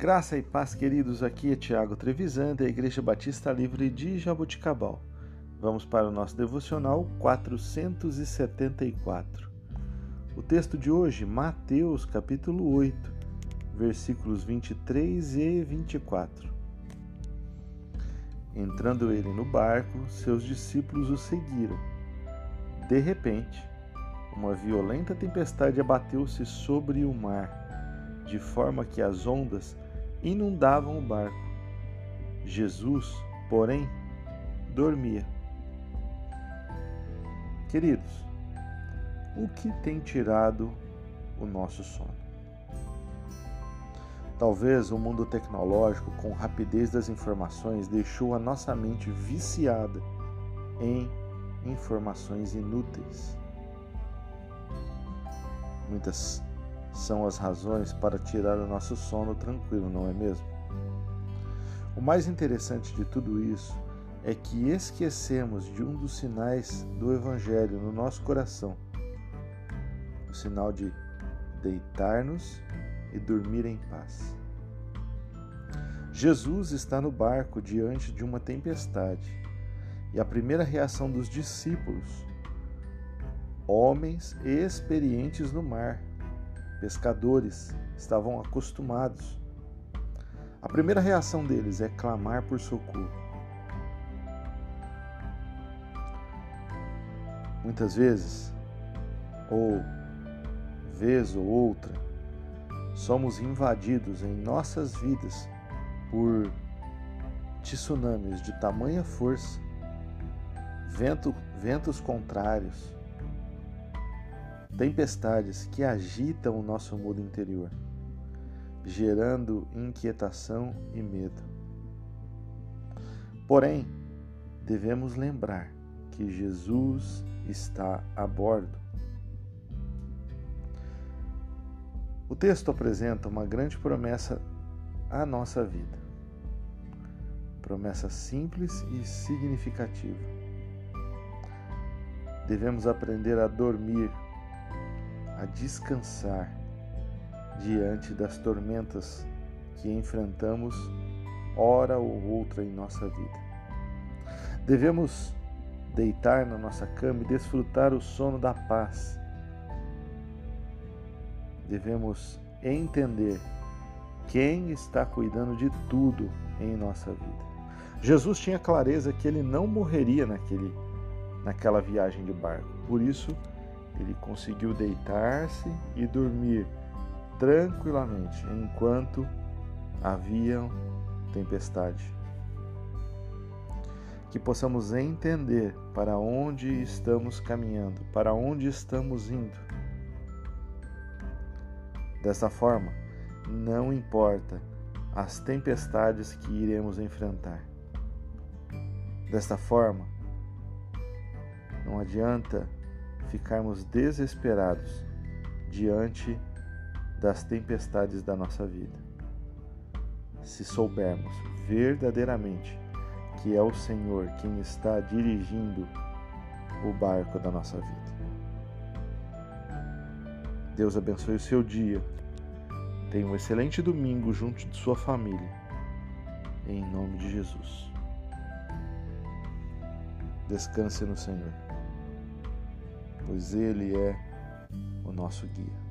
Graça e paz, queridos. Aqui é Tiago Trevisan, da Igreja Batista Livre de Jaboticabal. Vamos para o nosso devocional 474. O texto de hoje, Mateus, capítulo 8, versículos 23 e 24. Entrando ele no barco, seus discípulos o seguiram. De repente, uma violenta tempestade abateu-se sobre o mar, de forma que as ondas inundavam o barco. Jesus, porém, dormia. Queridos, o que tem tirado o nosso sono? Talvez o mundo tecnológico, com rapidez das informações, deixou a nossa mente viciada em informações inúteis. Muitas são as razões para tirar o nosso sono tranquilo, não é mesmo? O mais interessante de tudo isso é que esquecemos de um dos sinais do Evangelho no nosso coração o sinal de deitar-nos e dormir em paz. Jesus está no barco diante de uma tempestade e a primeira reação dos discípulos, homens experientes no mar, pescadores, estavam acostumados. A primeira reação deles é clamar por socorro. Muitas vezes, ou vez ou outra, somos invadidos em nossas vidas por tsunamis de tamanha força, vento, ventos contrários, tempestades que agitam o nosso mundo interior, gerando inquietação e medo. Porém, devemos lembrar que Jesus está a bordo. O texto apresenta uma grande promessa à nossa vida. Promessa simples e significativa. Devemos aprender a dormir a descansar diante das tormentas que enfrentamos hora ou outra em nossa vida. Devemos deitar na nossa cama e desfrutar o sono da paz. Devemos entender quem está cuidando de tudo em nossa vida. Jesus tinha clareza que ele não morreria naquele, naquela viagem de barco. Por isso, ele conseguiu deitar-se e dormir tranquilamente enquanto havia tempestade. Que possamos entender para onde estamos caminhando, para onde estamos indo. Dessa forma, não importa as tempestades que iremos enfrentar. Desta forma, não adianta ficarmos desesperados diante das tempestades da nossa vida. Se soubermos verdadeiramente que é o Senhor quem está dirigindo o barco da nossa vida. Deus abençoe o seu dia. Tenha um excelente domingo junto de sua família. Em nome de Jesus. Descanse no Senhor pois Ele é o nosso guia.